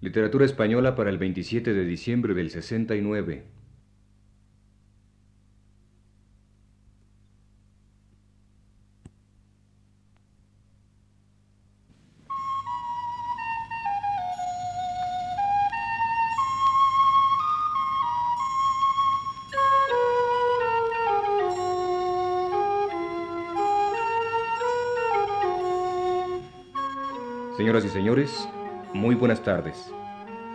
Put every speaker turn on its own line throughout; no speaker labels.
Literatura española para el 27 de diciembre del 69. Señoras y señores, muy buenas tardes.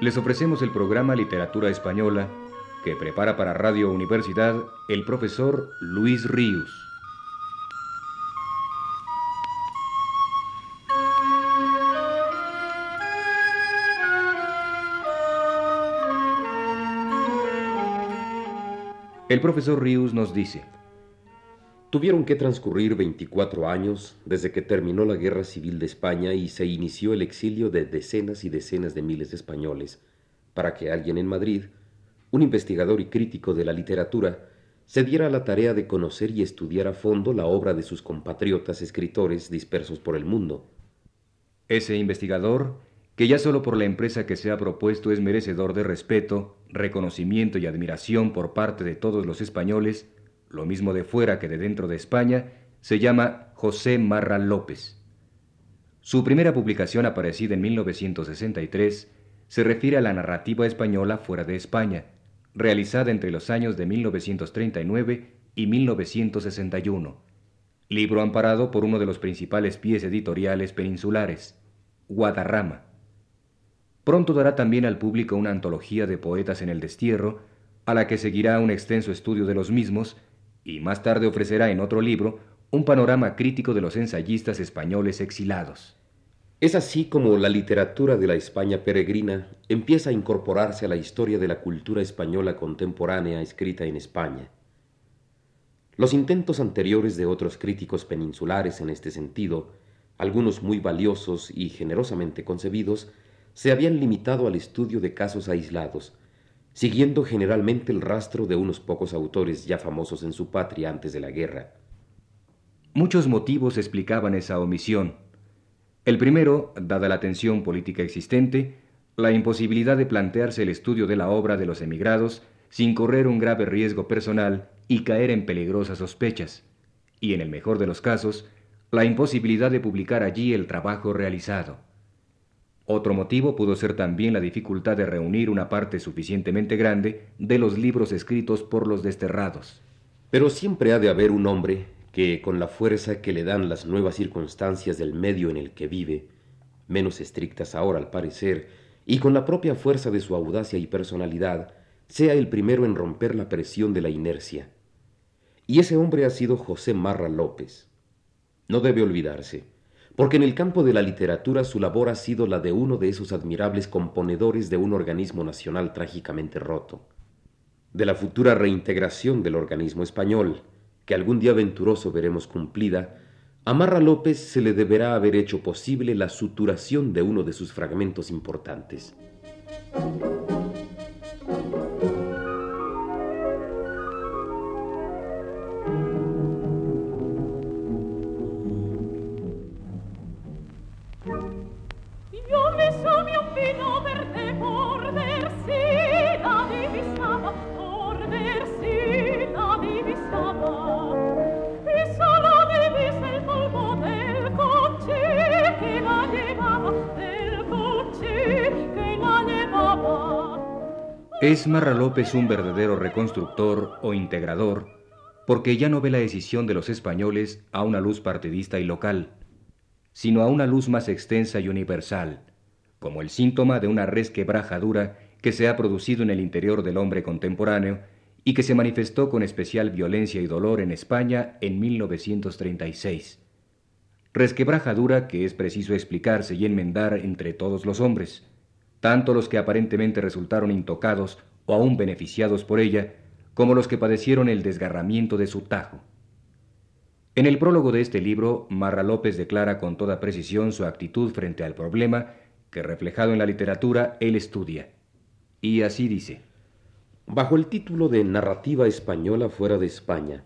Les ofrecemos el programa Literatura Española que prepara para Radio Universidad el profesor Luis Ríos. El profesor Ríos nos dice,
Tuvieron que transcurrir 24 años desde que terminó la Guerra Civil de España y se inició el exilio de decenas y decenas de miles de españoles, para que alguien en Madrid, un investigador y crítico de la literatura, se diera la tarea de conocer y estudiar a fondo la obra de sus compatriotas escritores dispersos por el mundo.
Ese investigador, que ya solo por la empresa que se ha propuesto es merecedor de respeto, reconocimiento y admiración por parte de todos los españoles, lo mismo de fuera que de dentro de España, se llama José Marra López. Su primera publicación aparecida en 1963 se refiere a la narrativa española fuera de España, realizada entre los años de 1939 y 1961, libro amparado por uno de los principales pies editoriales peninsulares, Guadarrama. Pronto dará también al público una antología de poetas en el destierro, a la que seguirá un extenso estudio de los mismos y más tarde ofrecerá en otro libro un panorama crítico de los ensayistas españoles exilados.
Es así como la literatura de la España peregrina empieza a incorporarse a la historia de la cultura española contemporánea escrita en España. Los intentos anteriores de otros críticos peninsulares en este sentido, algunos muy valiosos y generosamente concebidos, se habían limitado al estudio de casos aislados, siguiendo generalmente el rastro de unos pocos autores ya famosos en su patria antes de la guerra.
Muchos motivos explicaban esa omisión. El primero, dada la tensión política existente, la imposibilidad de plantearse el estudio de la obra de los emigrados sin correr un grave riesgo personal y caer en peligrosas sospechas, y en el mejor de los casos, la imposibilidad de publicar allí el trabajo realizado. Otro motivo pudo ser también la dificultad de reunir una parte suficientemente grande de los libros escritos por los desterrados.
Pero siempre ha de haber un hombre que, con la fuerza que le dan las nuevas circunstancias del medio en el que vive, menos estrictas ahora al parecer, y con la propia fuerza de su audacia y personalidad, sea el primero en romper la presión de la inercia. Y ese hombre ha sido José Marra López. No debe olvidarse porque en el campo de la literatura su labor ha sido la de uno de esos admirables componedores de un organismo nacional trágicamente roto, de la futura reintegración del organismo español, que algún día venturoso veremos cumplida, a Marra López se le deberá haber hecho posible la suturación de uno de sus fragmentos importantes.
Es Marra López un verdadero reconstructor o integrador porque ya no ve la decisión de los españoles a una luz partidista y local, sino a una luz más extensa y universal, como el síntoma de una resquebrajadura que se ha producido en el interior del hombre contemporáneo y que se manifestó con especial violencia y dolor en España en 1936. Resquebrajadura que es preciso explicarse y enmendar entre todos los hombres, tanto los que aparentemente resultaron intocados o aún beneficiados por ella, como los que padecieron el desgarramiento de su tajo. En el prólogo de este libro, Marra López declara con toda precisión su actitud frente al problema que, reflejado en la literatura, él estudia. Y así dice.
Bajo el título de Narrativa Española fuera de España,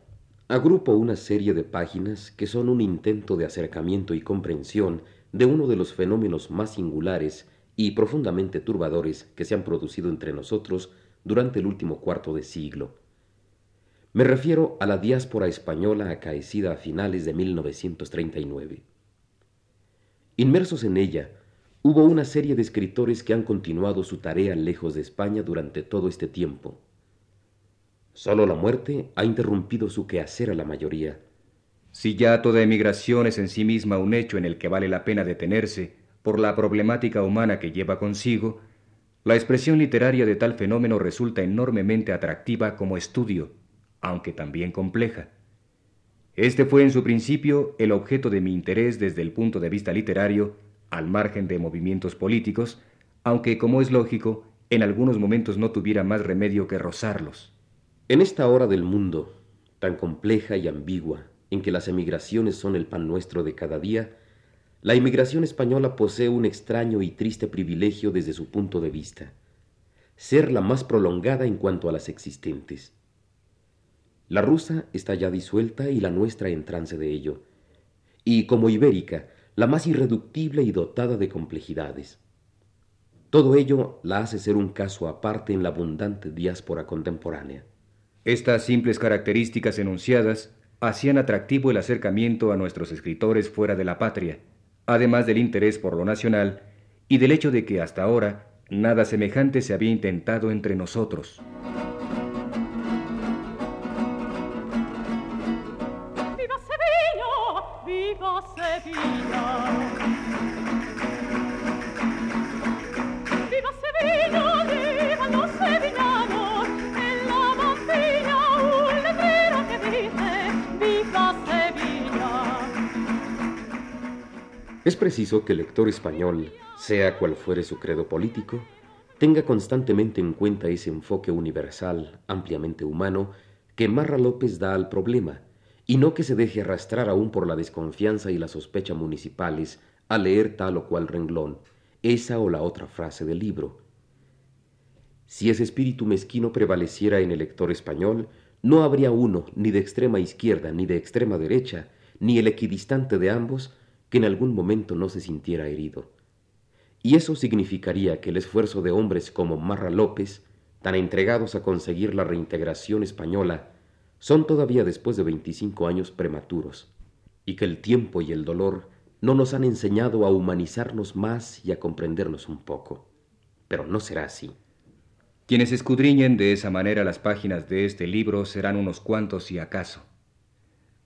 agrupo una serie de páginas que son un intento de acercamiento y comprensión de uno de los fenómenos más singulares y profundamente turbadores que se han producido entre nosotros durante el último cuarto de siglo. Me refiero a la diáspora española acaecida a finales de 1939. Inmersos en ella, hubo una serie de escritores que han continuado su tarea lejos de España durante todo este tiempo. Solo la muerte ha interrumpido su quehacer a la mayoría.
Si ya toda emigración es en sí misma un hecho en el que vale la pena detenerse por la problemática humana que lleva consigo, la expresión literaria de tal fenómeno resulta enormemente atractiva como estudio, aunque también compleja. Este fue en su principio el objeto de mi interés desde el punto de vista literario, al margen de movimientos políticos, aunque, como es lógico, en algunos momentos no tuviera más remedio que rozarlos.
En esta hora del mundo, tan compleja y ambigua, en que las emigraciones son el pan nuestro de cada día, la inmigración española posee un extraño y triste privilegio desde su punto de vista, ser la más prolongada en cuanto a las existentes. La rusa está ya disuelta y la nuestra en trance de ello, y como ibérica, la más irreductible y dotada de complejidades. Todo ello la hace ser un caso aparte en la abundante diáspora contemporánea.
Estas simples características enunciadas hacían atractivo el acercamiento a nuestros escritores fuera de la patria, además del interés por lo nacional y del hecho de que hasta ahora nada semejante se había intentado entre nosotros.
Es preciso que el lector español, sea cual fuere su credo político, tenga constantemente en cuenta ese enfoque universal, ampliamente humano, que Marra López da al problema, y no que se deje arrastrar aún por la desconfianza y la sospecha municipales a leer tal o cual renglón, esa o la otra frase del libro. Si ese espíritu mezquino prevaleciera en el lector español, no habría uno, ni de extrema izquierda, ni de extrema derecha, ni el equidistante de ambos, que en algún momento no se sintiera herido. Y eso significaría que el esfuerzo de hombres como Marra López, tan entregados a conseguir la reintegración española, son todavía después de veinticinco años prematuros, y que el tiempo y el dolor no nos han enseñado a humanizarnos más y a comprendernos un poco. Pero no será así.
Quienes escudriñen de esa manera las páginas de este libro serán unos cuantos si acaso.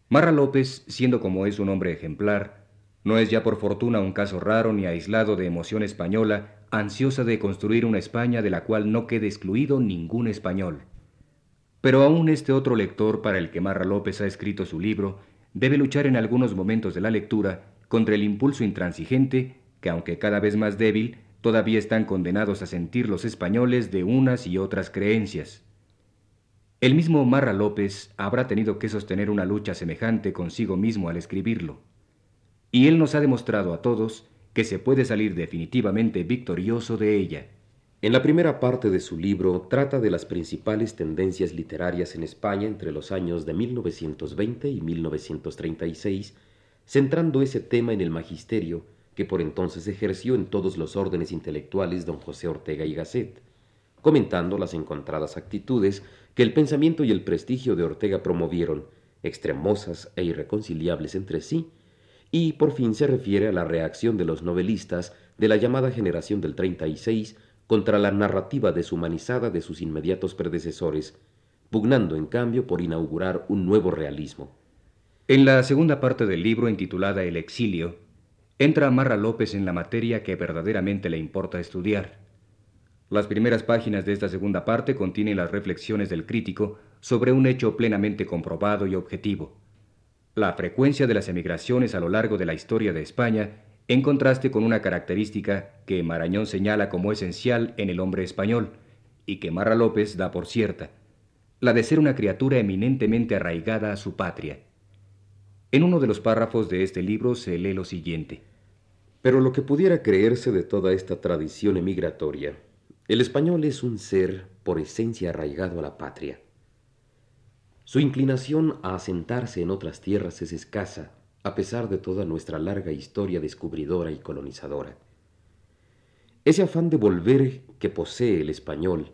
Marra López, siendo como es un hombre ejemplar, no es ya por fortuna un caso raro ni aislado de emoción española, ansiosa de construir una España de la cual no quede excluido ningún español. Pero aún este otro lector para el que Marra López ha escrito su libro debe luchar en algunos momentos de la lectura contra el impulso intransigente que, aunque cada vez más débil, todavía están condenados a sentir los españoles de unas y otras creencias. El mismo Marra López habrá tenido que sostener una lucha semejante consigo mismo al escribirlo y Él nos ha demostrado a todos que se puede salir definitivamente victorioso de ella.
En la primera parte de su libro trata de las principales tendencias literarias en España entre los años de 1920 y 1936, centrando ese tema en el magisterio que por entonces ejerció en todos los órdenes intelectuales don José Ortega y Gasset, comentando las encontradas actitudes que el pensamiento y el prestigio de Ortega promovieron, extremosas e irreconciliables entre sí, y por fin se refiere a la reacción de los novelistas de la llamada generación del 36 contra la narrativa deshumanizada de sus inmediatos predecesores, pugnando en cambio por inaugurar un nuevo realismo.
En la segunda parte del libro intitulada El exilio, entra Marra López en la materia que verdaderamente le importa estudiar. Las primeras páginas de esta segunda parte contienen las reflexiones del crítico sobre un hecho plenamente comprobado y objetivo la frecuencia de las emigraciones a lo largo de la historia de España en contraste con una característica que Marañón señala como esencial en el hombre español y que Marra López da por cierta, la de ser una criatura eminentemente arraigada a su patria. En uno de los párrafos de este libro se lee lo siguiente.
Pero lo que pudiera creerse de toda esta tradición emigratoria, el español es un ser por esencia arraigado a la patria. Su inclinación a asentarse en otras tierras es escasa, a pesar de toda nuestra larga historia descubridora y colonizadora. Ese afán de volver que posee el español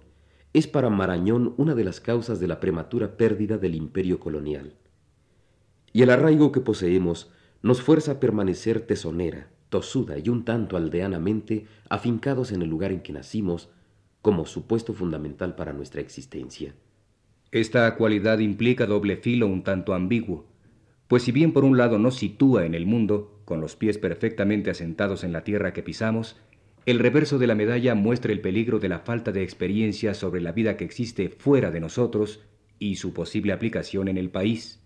es para Marañón una de las causas de la prematura pérdida del imperio colonial. Y el arraigo que poseemos nos fuerza a permanecer tesonera, tosuda y un tanto aldeanamente afincados en el lugar en que nacimos como supuesto fundamental para nuestra existencia.
Esta cualidad implica doble filo un tanto ambiguo, pues si bien por un lado nos sitúa en el mundo, con los pies perfectamente asentados en la tierra que pisamos, el reverso de la medalla muestra el peligro de la falta de experiencia sobre la vida que existe fuera de nosotros y su posible aplicación en el país.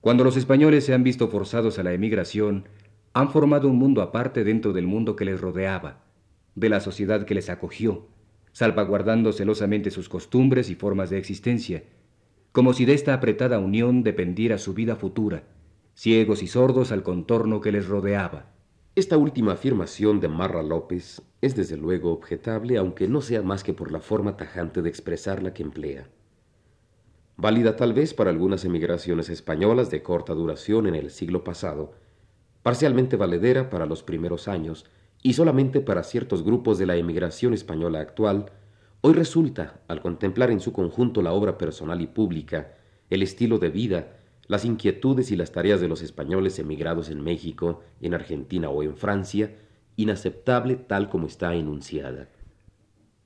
Cuando los españoles se han visto forzados a la emigración, han formado un mundo aparte dentro del mundo que les rodeaba, de la sociedad que les acogió, salvaguardando celosamente sus costumbres y formas de existencia, como si de esta apretada unión dependiera su vida futura, ciegos y sordos al contorno que les rodeaba.
Esta última afirmación de Marra López es desde luego objetable, aunque no sea más que por la forma tajante de expresarla que emplea. Válida tal vez para algunas emigraciones españolas de corta duración en el siglo pasado, parcialmente valedera para los primeros años y solamente para ciertos grupos de la emigración española actual, hoy resulta, al contemplar en su conjunto la obra personal y pública, el estilo de vida, las inquietudes y las tareas de los españoles emigrados en México, en Argentina o en Francia, inaceptable tal como está enunciada.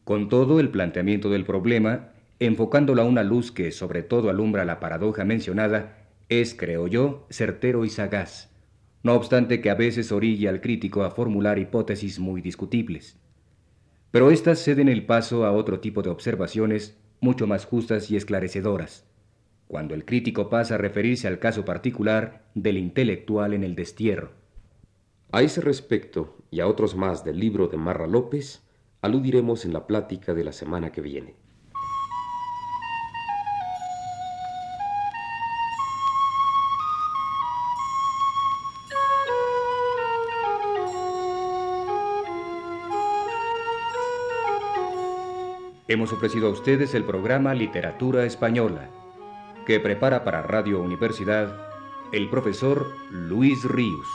Con todo, el planteamiento del problema, enfocándolo a una luz que sobre todo alumbra la paradoja mencionada, es, creo yo, certero y sagaz, no obstante que a veces orilla al crítico a formular hipótesis muy discutibles. Pero éstas ceden el paso a otro tipo de observaciones mucho más justas y esclarecedoras cuando el crítico pasa a referirse al caso particular del intelectual en el destierro.
A ese respecto y a otros más del libro de Marra López, aludiremos en la plática de la semana que viene.
Hemos ofrecido a ustedes el programa Literatura Española que prepara para Radio Universidad el profesor Luis Ríos.